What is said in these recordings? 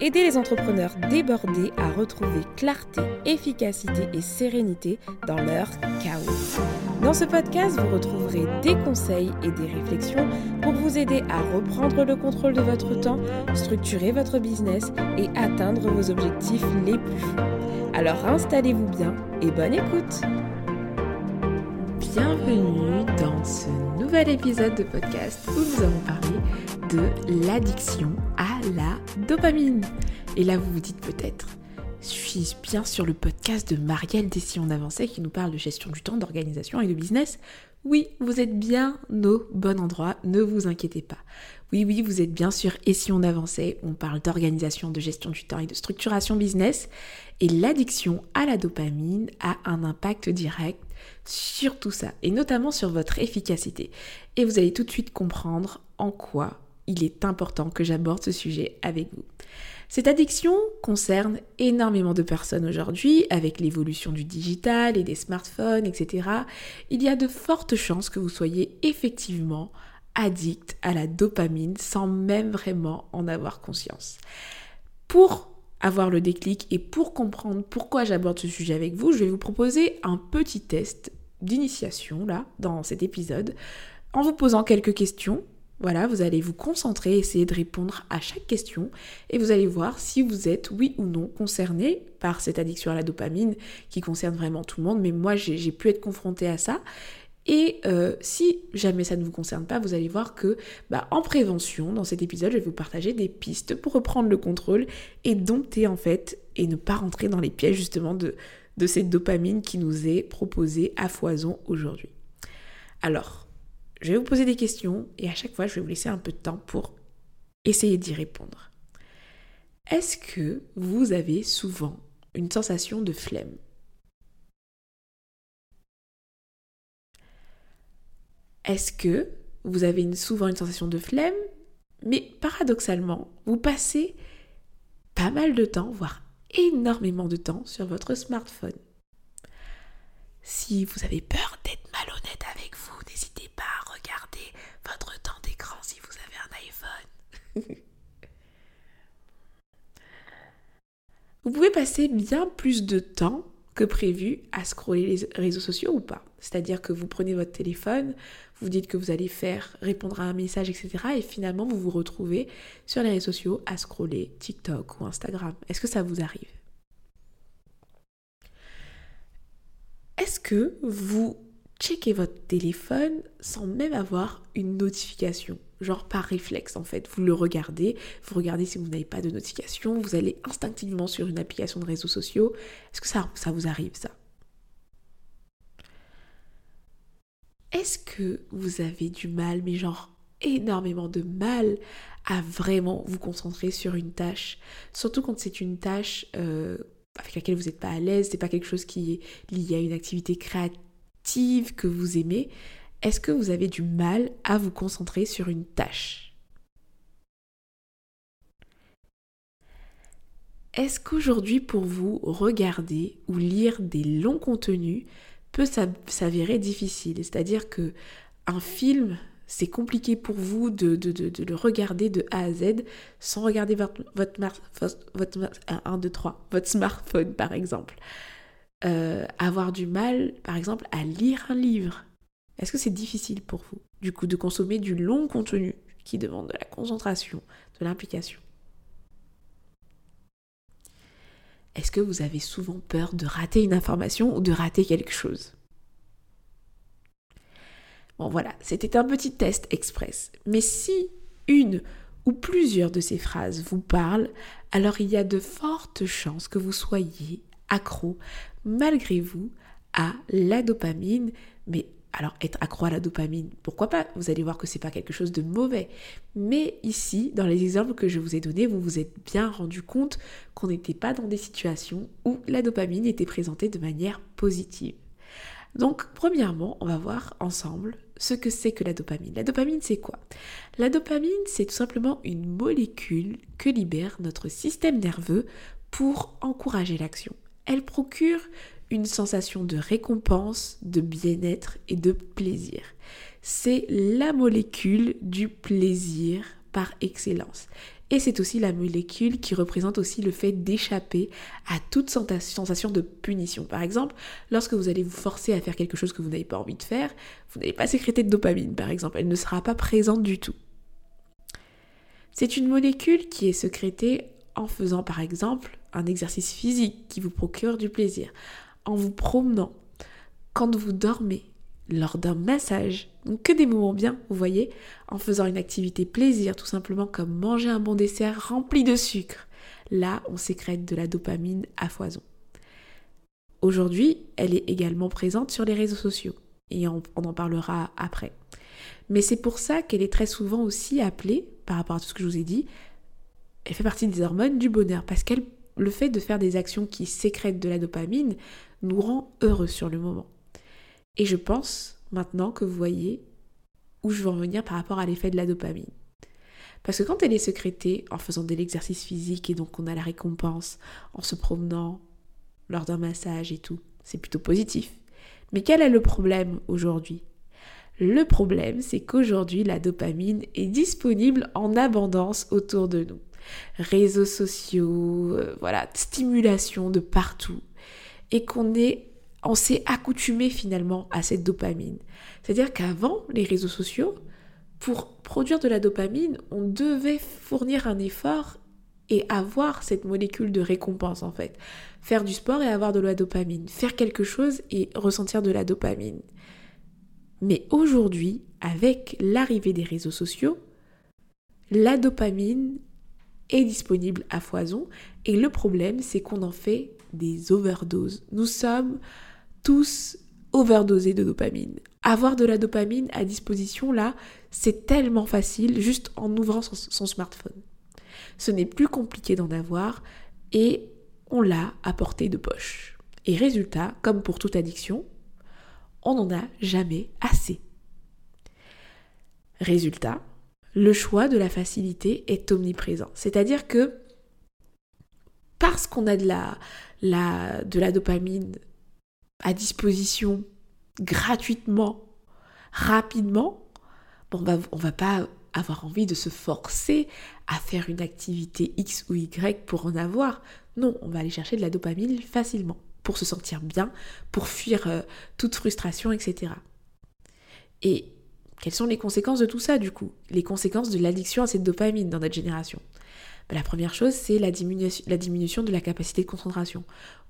Aider les entrepreneurs débordés à retrouver clarté, efficacité et sérénité dans leur chaos. Dans ce podcast, vous retrouverez des conseils et des réflexions pour vous aider à reprendre le contrôle de votre temps, structurer votre business et atteindre vos objectifs les plus fous. Alors installez-vous bien et bonne écoute Bienvenue dans ce nouvel épisode de podcast où nous allons parler de l'addiction à la dopamine. Et là, vous vous dites peut-être, suis bien sur le podcast de Marielle Dession avançait qui nous parle de gestion du temps, d'organisation et de business? Oui, vous êtes bien au bon endroit, ne vous inquiétez pas. Oui, oui, vous êtes bien sûr Et si on avançait, on parle d'organisation, de gestion du temps et de structuration business. Et l'addiction à la dopamine a un impact direct sur tout ça, et notamment sur votre efficacité. Et vous allez tout de suite comprendre en quoi il est important que j'aborde ce sujet avec vous. Cette addiction concerne énormément de personnes aujourd'hui avec l'évolution du digital et des smartphones, etc. Il y a de fortes chances que vous soyez effectivement addict à la dopamine sans même vraiment en avoir conscience. Pour avoir le déclic et pour comprendre pourquoi j'aborde ce sujet avec vous, je vais vous proposer un petit test d'initiation là dans cet épisode en vous posant quelques questions voilà, vous allez vous concentrer, essayer de répondre à chaque question et vous allez voir si vous êtes oui ou non concerné par cette addiction à la dopamine qui concerne vraiment tout le monde. Mais moi, j'ai pu être confrontée à ça. Et euh, si jamais ça ne vous concerne pas, vous allez voir que bah, en prévention, dans cet épisode, je vais vous partager des pistes pour reprendre le contrôle et dompter en fait et ne pas rentrer dans les pièges justement de, de cette dopamine qui nous est proposée à foison aujourd'hui. Alors, je vais vous poser des questions et à chaque fois, je vais vous laisser un peu de temps pour essayer d'y répondre. Est-ce que vous avez souvent une sensation de flemme? Est-ce que vous avez souvent une sensation de flemme, mais paradoxalement, vous passez pas mal de temps, voire énormément de temps sur votre smartphone Si vous avez peur d'être malhonnête avec vous, n'hésitez pas à regarder votre temps d'écran si vous avez un iPhone. vous pouvez passer bien plus de temps que prévu à scroller les réseaux sociaux ou pas. C'est-à-dire que vous prenez votre téléphone, vous dites que vous allez faire répondre à un message, etc. Et finalement, vous vous retrouvez sur les réseaux sociaux à scroller TikTok ou Instagram. Est-ce que ça vous arrive? Est-ce que vous checkez votre téléphone sans même avoir une notification? Genre par réflexe en fait. Vous le regardez, vous regardez si vous n'avez pas de notification, vous allez instinctivement sur une application de réseaux sociaux. Est-ce que ça, ça vous arrive ça? Est-ce que vous avez du mal, mais genre énormément de mal à vraiment vous concentrer sur une tâche? Surtout quand c'est une tâche euh, avec laquelle vous n'êtes pas à l'aise, c'est pas quelque chose qui est lié à une activité créative que vous aimez, est-ce que vous avez du mal à vous concentrer sur une tâche? Est-ce qu'aujourd'hui pour vous, regarder ou lire des longs contenus peut s'avérer difficile. C'est-à-dire que un film, c'est compliqué pour vous de, le regarder de A à Z sans regarder votre, votre, votre, 1, 2, 3, votre smartphone par exemple. Euh, avoir du mal, par exemple, à lire un livre. Est-ce que c'est difficile pour vous, du coup, de consommer du long contenu qui demande de la concentration, de l'implication? Est-ce que vous avez souvent peur de rater une information ou de rater quelque chose? Bon voilà, c'était un petit test express. Mais si une ou plusieurs de ces phrases vous parlent, alors il y a de fortes chances que vous soyez accro malgré vous à la dopamine, mais alors être accro à la dopamine, pourquoi pas? Vous allez voir que c'est pas quelque chose de mauvais. Mais ici, dans les exemples que je vous ai donnés, vous vous êtes bien rendu compte qu'on n'était pas dans des situations où la dopamine était présentée de manière positive. Donc, premièrement, on va voir ensemble ce que c'est que la dopamine. La dopamine, c'est quoi? La dopamine, c'est tout simplement une molécule que libère notre système nerveux pour encourager l'action elle procure une sensation de récompense, de bien-être et de plaisir. C'est la molécule du plaisir par excellence. Et c'est aussi la molécule qui représente aussi le fait d'échapper à toute sensation de punition. Par exemple, lorsque vous allez vous forcer à faire quelque chose que vous n'avez pas envie de faire, vous n'allez pas sécréter de dopamine, par exemple. Elle ne sera pas présente du tout. C'est une molécule qui est sécrétée en faisant, par exemple, un exercice physique qui vous procure du plaisir, en vous promenant, quand vous dormez, lors d'un massage, donc que des moments bien, vous voyez, en faisant une activité plaisir, tout simplement comme manger un bon dessert rempli de sucre. Là, on sécrète de la dopamine à foison. Aujourd'hui, elle est également présente sur les réseaux sociaux, et on, en parlera après. Mais c'est pour ça qu'elle est très souvent aussi appelée, par rapport à tout ce que je vous ai dit, elle fait partie des hormones du bonheur, parce qu'elle le fait de faire des actions qui sécrètent de la dopamine nous rend heureux sur le moment. Et je pense maintenant que vous voyez où je veux en venir par rapport à l'effet de la dopamine. Parce que quand elle est sécrétée en faisant de l'exercice physique et donc on a la récompense en se promenant lors d'un massage et tout, c'est plutôt positif. Mais quel est le problème aujourd'hui? Le problème, c'est qu'aujourd'hui, la dopamine est disponible en abondance autour de nous. Réseaux sociaux, euh, voilà, stimulation de partout. Et qu'on est on s'est accoutumé finalement à cette dopamine. C'est-à-dire qu'avant les réseaux sociaux, pour produire de la dopamine, on devait fournir un effort et avoir cette molécule de récompense en fait. Faire du sport et avoir de la dopamine. Faire quelque chose et ressentir de la dopamine. Mais aujourd'hui, avec l'arrivée des réseaux sociaux, la dopamine disponible à foison et le problème c'est qu'on en fait des overdoses. Nous sommes tous overdosés de dopamine. Avoir de la dopamine à disposition, là, c'est tellement facile juste en ouvrant son, smartphone. Ce n'est plus compliqué d'en avoir et on l'a à portée de poche. Et résultat, comme pour toute addiction, on n'en a jamais assez. Résultat, le choix de la facilité est omniprésent. C'est-à-dire que parce qu'on a de la, de la dopamine à disposition gratuitement, rapidement, on va, on va pas avoir envie de se forcer à faire une activité X ou Y pour en avoir. Non, on va aller chercher de la dopamine facilement pour se sentir bien, pour fuir euh, toute frustration, etc. Et quelles sont les conséquences de tout ça du coup? Les conséquences de l'addiction à cette dopamine dans notre génération ben, La première chose, c'est la, diminution de la capacité de concentration.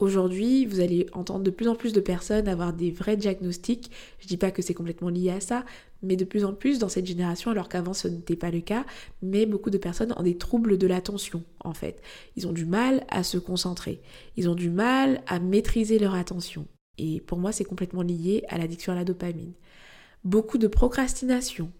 Aujourd'hui, vous allez entendre de plus en plus de personnes avoir des vrais diagnostics. Je dis pas que c'est complètement lié à ça, mais de plus en plus dans cette génération, alors qu'avant ce n'était pas le cas, mais beaucoup de personnes ont des troubles de l'attention en fait. Ils ont du mal à se concentrer, ils ont du mal à maîtriser leur attention. Et pour moi, c'est complètement lié à l'addiction à la dopamine. Beaucoup de procrastination,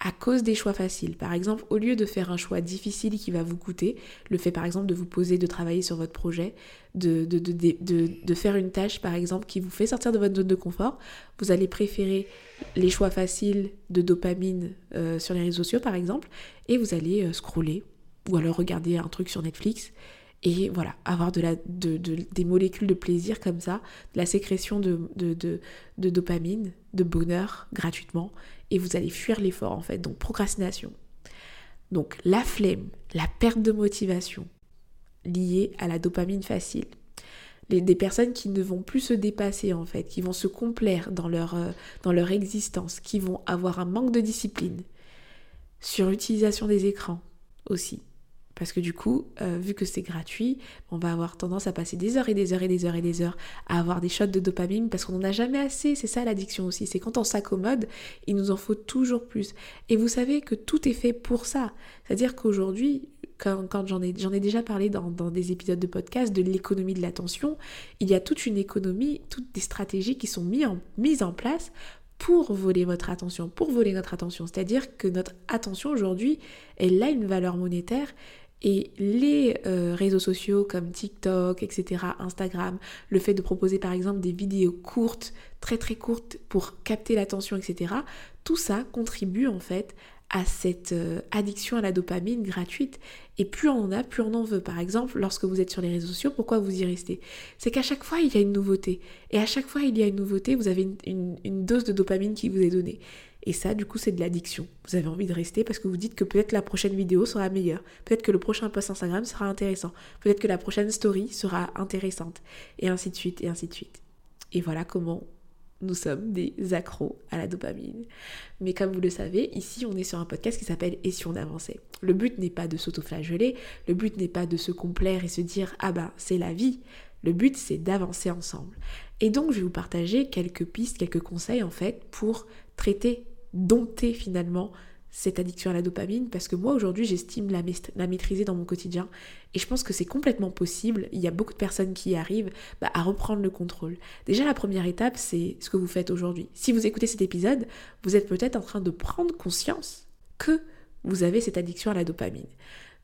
à cause des choix faciles. Par exemple, au lieu de faire un choix difficile qui va vous coûter, le fait par exemple de vous poser, de travailler sur votre projet, de, faire une tâche par exemple qui vous fait sortir de votre zone de confort, vous allez préférer les choix faciles de dopamine euh, sur les réseaux sociaux par exemple, et vous allez euh, scroller ou alors regarder un truc sur Netflix et voilà, avoir de la, de, des molécules de plaisir comme ça, de la sécrétion de, dopamine, de bonheur gratuitement, et vous allez fuir l'effort en fait, donc procrastination. Donc la flemme, la perte de motivation liée à la dopamine facile. Les, des personnes qui ne vont plus se dépasser en fait, qui vont se complaire dans leur, euh, dans leur existence, qui vont avoir un manque de discipline. Sur l'utilisation des écrans aussi. Parce que du coup, euh, vu que c'est gratuit, on va avoir tendance à passer des heures et des heures et des heures et des heures à avoir des shots de dopamine parce qu'on n'en a jamais assez. C'est ça l'addiction aussi. C'est quand on s'accommode, il nous en faut toujours plus. Et vous savez que tout est fait pour ça. C'est-à-dire qu'aujourd'hui, quand, j'en ai, déjà parlé dans, des épisodes de podcast de l'économie de l'attention, il y a toute une économie, toutes des stratégies qui sont mises en place pour voler votre attention, pour voler notre attention. C'est-à-dire que notre attention aujourd'hui, elle a une valeur monétaire et les euh, réseaux sociaux comme TikTok, etc., Instagram, le fait de proposer par exemple des vidéos courtes, très très courtes pour capter l'attention, etc., tout ça contribue en fait à cette euh, addiction à la dopamine gratuite. Et plus on en a, plus on en veut. Par exemple, lorsque vous êtes sur les réseaux sociaux, pourquoi vous y restez? C'est qu'à chaque fois, il y a une nouveauté. Et à chaque fois, il y a une nouveauté, vous avez une, une dose de dopamine qui vous est donnée. Et ça, du coup, c'est de l'addiction. Vous avez envie de rester parce que vous dites que peut-être la prochaine vidéo sera meilleure. Peut-être que le prochain post Instagram sera intéressant. Peut-être que la prochaine story sera intéressante. Et ainsi de suite, et ainsi de suite. Et voilà comment nous sommes des accros à la dopamine. Mais comme vous le savez, ici on est sur un podcast qui s'appelle Et si on avançait? Le but n'est pas de s'autoflageller, le but n'est pas de se complaire et se dire ah ben c'est la vie. Le but c'est d'avancer ensemble. Et donc je vais vous partager quelques pistes, quelques conseils en fait pour traiter, dompter finalement cette addiction à la dopamine parce que moi aujourd'hui j'estime la, maîtriser dans mon quotidien et je pense que c'est complètement possible, il y a beaucoup de personnes qui y arrivent bah, à reprendre le contrôle. Déjà la première étape c'est ce que vous faites aujourd'hui. Si vous écoutez cet épisode, vous êtes peut-être en train de prendre conscience que vous avez cette addiction à la dopamine.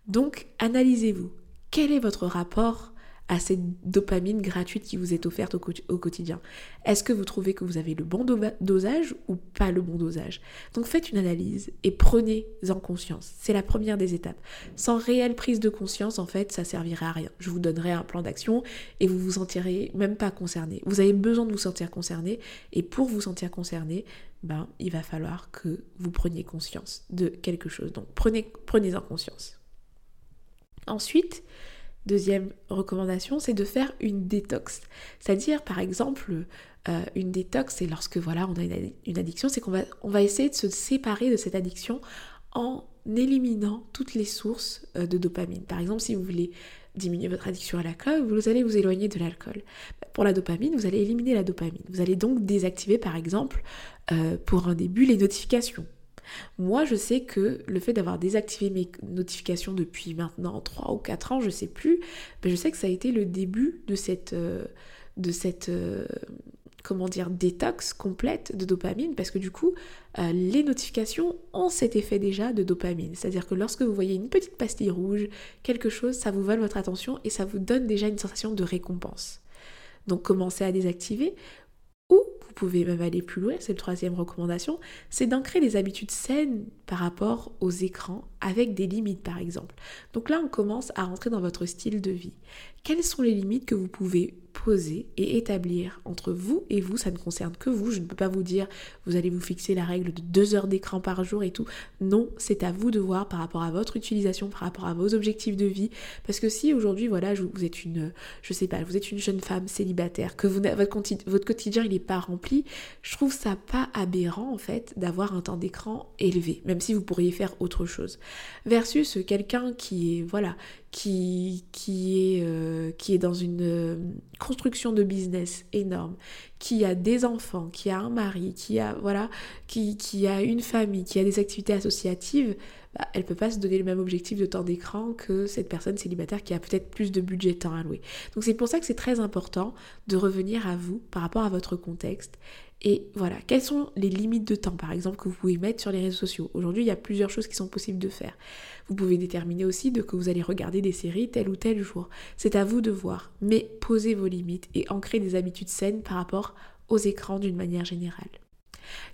Donc analysez-vous. Quel est votre rapport à cette dopamine gratuite qui vous est offerte au, quotidien Est-ce que vous trouvez que vous avez le bon dosage ou pas le bon dosage? Donc faites une analyse et prenez en conscience. C'est la première des étapes. Sans réelle prise de conscience, en fait, ça servirait à rien. Je vous donnerai un plan d'action et vous vous sentirez même pas concerné. Vous avez besoin de vous sentir concerné et pour vous sentir concerné, ben, il va falloir que vous preniez conscience de quelque chose. Donc prenez, prenez en conscience. Ensuite, Deuxième recommandation, c'est de faire une détox. C'est-à-dire, par exemple, euh, une détox, c'est lorsque voilà, on a une, addiction, c'est qu'on va, on va essayer de se séparer de cette addiction en éliminant toutes les sources euh, de dopamine. Par exemple, si vous voulez diminuer votre addiction à l'alcool, vous allez vous éloigner de l'alcool. Pour la dopamine, vous allez éliminer la dopamine. Vous allez donc désactiver, par exemple, euh, pour un début, les notifications. Moi, je sais que le fait d'avoir désactivé mes notifications depuis maintenant 3 ou 4 ans, je sais plus, mais je sais que ça a été le début de cette, euh, de cette euh, comment dire, détox complète de dopamine, parce que du coup, euh, les notifications ont cet effet déjà de dopamine. C'est-à-dire que lorsque vous voyez une petite pastille rouge, quelque chose, ça vous vole votre attention et ça vous donne déjà une sensation de récompense. Donc commencez à désactiver vous pouvez même aller plus loin, c'est la troisième recommandation, c'est d'ancrer des habitudes saines par rapport aux écrans avec des limites par exemple. Donc là on commence à rentrer dans votre style de vie. Quelles sont les limites que vous pouvez poser et établir entre vous et vous, ça ne concerne que vous. Je ne peux pas vous dire vous allez vous fixer la règle de deux heures d'écran par jour et tout. Non, c'est à vous de voir par rapport à votre utilisation, par rapport à vos objectifs de vie. Parce que si aujourd'hui, voilà, vous êtes une, je sais pas, vous êtes une jeune femme célibataire, que votre quotidien il n'est pas rempli, je trouve ça pas aberrant en fait d'avoir un temps d'écran élevé, même si vous pourriez faire autre chose. Versus quelqu'un qui est, voilà, qui, euh, est dans une euh, construction de business énorme, qui a des enfants, qui a un mari, qui a, voilà, qui, qui a une famille, qui a des activités associatives, bah, elle peut pas se donner le même objectif de temps d'écran que cette personne célibataire qui a peut-être plus de budget temps alloué. Donc c'est pour ça que c'est très important de revenir à vous par rapport à votre contexte et voilà, quelles sont les limites de temps, par exemple, que vous pouvez mettre sur les réseaux sociaux? Aujourd'hui, il y a plusieurs choses qui sont possibles de faire. Vous pouvez déterminer aussi de que vous allez regarder des séries tel ou tel jour. C'est à vous de voir, mais posez vos limites et ancrez des habitudes saines par rapport aux écrans d'une manière générale.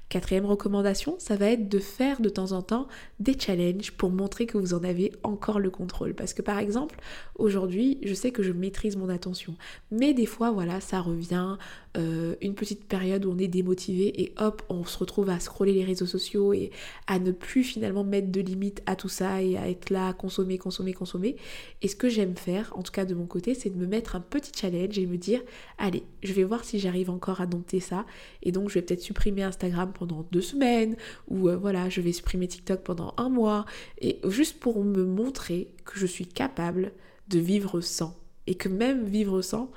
Quatrième recommandation, ça va être de faire de temps en temps des challenges pour montrer que vous en avez encore le contrôle. Parce que par exemple, aujourd'hui, je sais que je maîtrise mon attention. Mais des fois, voilà, ça revient, euh, une petite période où on est démotivé et hop, on se retrouve à scroller les réseaux sociaux et à ne plus finalement mettre de limites à tout ça et à être là, à consommer, consommer, consommer. Et ce que j'aime faire, en tout cas de mon côté, c'est de me mettre un petit challenge et me dire, allez, je vais voir si j'arrive encore à dompter ça. Et donc, je vais peut-être supprimer Instagram pendant deux semaines, ou euh, voilà, je vais supprimer TikTok pendant un mois, et juste pour me montrer que je suis capable de vivre sans. Et que même vivre sans,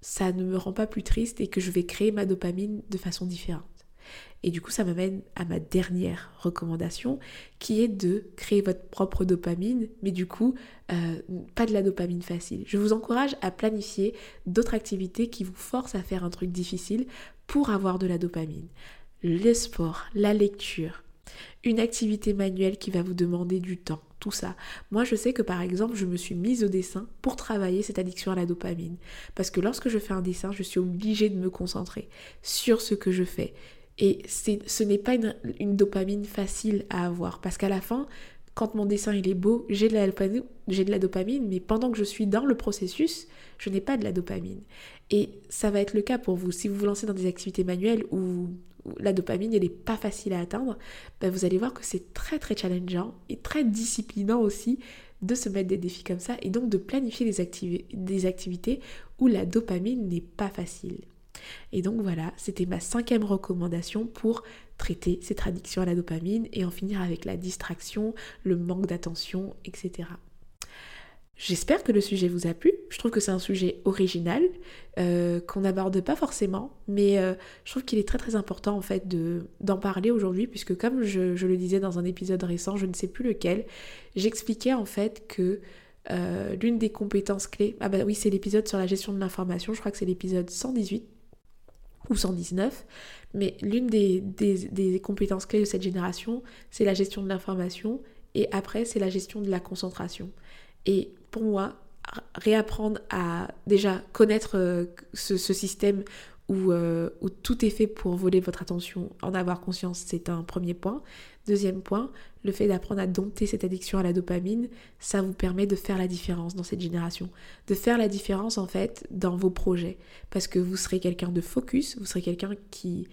ça ne me rend pas plus triste et que je vais créer ma dopamine de façon différente. Et du coup, ça m'amène à ma dernière recommandation, qui est de créer votre propre dopamine, mais du coup, euh, pas de la dopamine facile. Je vous encourage à planifier d'autres activités qui vous forcent à faire un truc difficile pour avoir de la dopamine le sport, la lecture, une activité manuelle qui va vous demander du temps, tout ça. Moi, je sais que par exemple, je me suis mise au dessin pour travailler cette addiction à la dopamine. Parce que lorsque je fais un dessin, je suis obligée de me concentrer sur ce que je fais. Et ce n'est pas une, dopamine facile à avoir parce qu'à la fin, quand mon dessin est beau, j'ai de, la, de la dopamine, mais pendant que je suis dans le processus, je n'ai pas de la dopamine. Et ça va être le cas pour vous. Si vous vous lancez dans des activités manuelles où, la dopamine elle n'est pas facile à atteindre, ben vous allez voir que c'est très très challengeant et très disciplinant aussi de se mettre des défis comme ça et donc de planifier des, des activités où la dopamine n'est pas facile. Et donc voilà, c'était ma cinquième recommandation pour traiter cette addiction à la dopamine et en finir avec la distraction, le manque d'attention, etc. J'espère que le sujet vous a plu. Je trouve que c'est un sujet original euh, qu'on n'aborde pas forcément, mais euh, je trouve qu'il est très très important en fait d'en parler aujourd'hui puisque comme je, le disais dans un épisode récent, je ne sais plus lequel, j'expliquais en fait que euh, l'une des compétences clés, ah bah oui c'est l'épisode sur la gestion de l'information, je crois que c'est l'épisode 118 ou 119, mais l'une des, des compétences clés de cette génération, c'est la gestion de l'information et après c'est la gestion de la concentration. Et pour moi, réapprendre à déjà connaître euh, ce, système euh, où, tout est fait pour voler votre attention, en avoir conscience, c'est un premier point. Deuxième point, le fait d'apprendre à dompter cette addiction à la dopamine, ça vous permet de faire la différence dans cette génération. De faire la différence en fait dans vos projets. Parce que vous serez quelqu'un de focus, vous serez quelqu'un qui,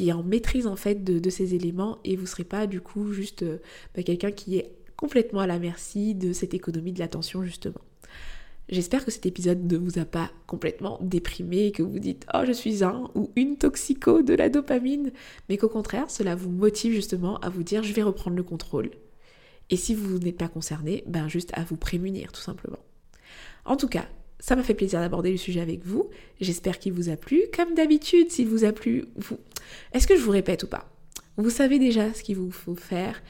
est en maîtrise en fait de, ces éléments et vous serez pas du coup juste euh, bah, quelqu'un qui est complètement à la merci de cette économie de l'attention justement. J'espère que cet épisode ne vous a pas complètement déprimé, que vous dites oh je suis un ou une toxico de la dopamine, mais qu'au contraire cela vous motive justement à vous dire je vais reprendre le contrôle. Et si vous n'êtes pas concerné, ben juste à vous prémunir tout simplement. En tout cas, ça m'a fait plaisir d'aborder le sujet avec vous. J'espère qu'il vous a plu. Comme d'habitude, s'il vous a plu, vous... est-ce que je vous répète ou pas? Vous savez déjà ce qu'il vous faut faire.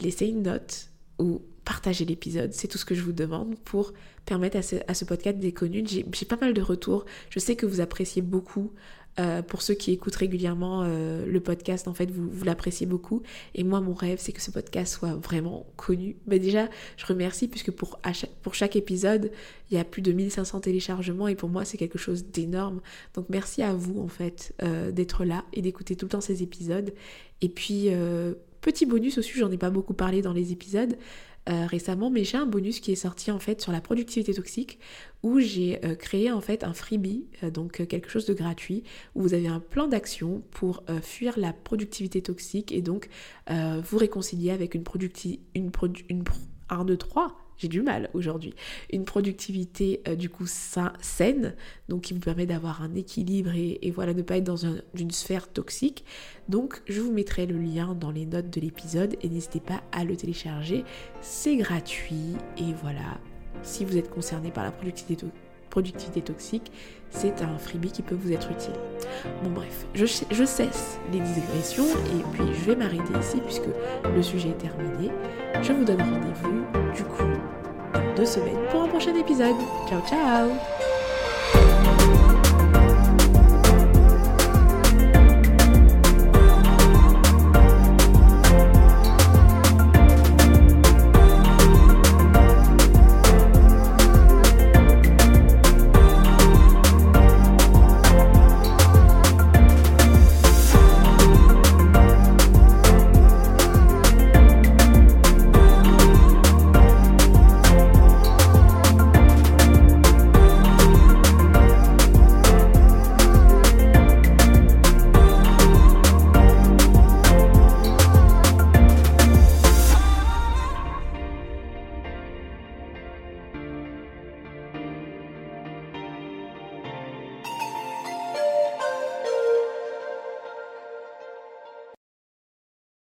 Laissez une note, ou partager l'épisode. C'est tout ce que je vous demande pour permettre à ce, podcast d'être connu. J'ai pas mal de retours. Je sais que vous appréciez beaucoup. Euh, pour ceux qui écoutent régulièrement euh, le podcast, en fait, vous, l'appréciez beaucoup. Et moi, mon rêve, c'est que ce podcast soit vraiment connu. Mais déjà, je remercie puisque pour, chaque, pour chaque épisode, il y a plus de 1500 téléchargements et pour moi, c'est quelque chose d'énorme. Donc, merci à vous, en fait, euh, d'être là et d'écouter tout le temps ces épisodes. Et puis, Petit bonus aussi, j'en ai pas beaucoup parlé dans les épisodes euh, récemment, mais j'ai un bonus qui est sorti en fait sur la productivité toxique où j'ai euh, créé en fait un freebie, euh, donc quelque chose de gratuit, où vous avez un plan d'action pour fuir la productivité toxique et donc vous réconcilier avec une productivité, une, une 1, 2, 3 j'ai du mal aujourd'hui. Une productivité euh, du coup saine, donc qui vous permet d'avoir un équilibre et, voilà, ne pas être dans une sphère toxique. Donc je vous mettrai le lien dans les notes de l'épisode et n'hésitez pas à le télécharger. C'est gratuit et voilà, si vous êtes concerné par la productivité productivité toxique, c'est un freebie qui peut vous être utile. Bon bref, je, je cesse les digressions et puis je vais m'arrêter ici puisque le sujet est terminé. Je vous donne rendez-vous du coup dans deux semaines pour un prochain épisode. Ciao ciao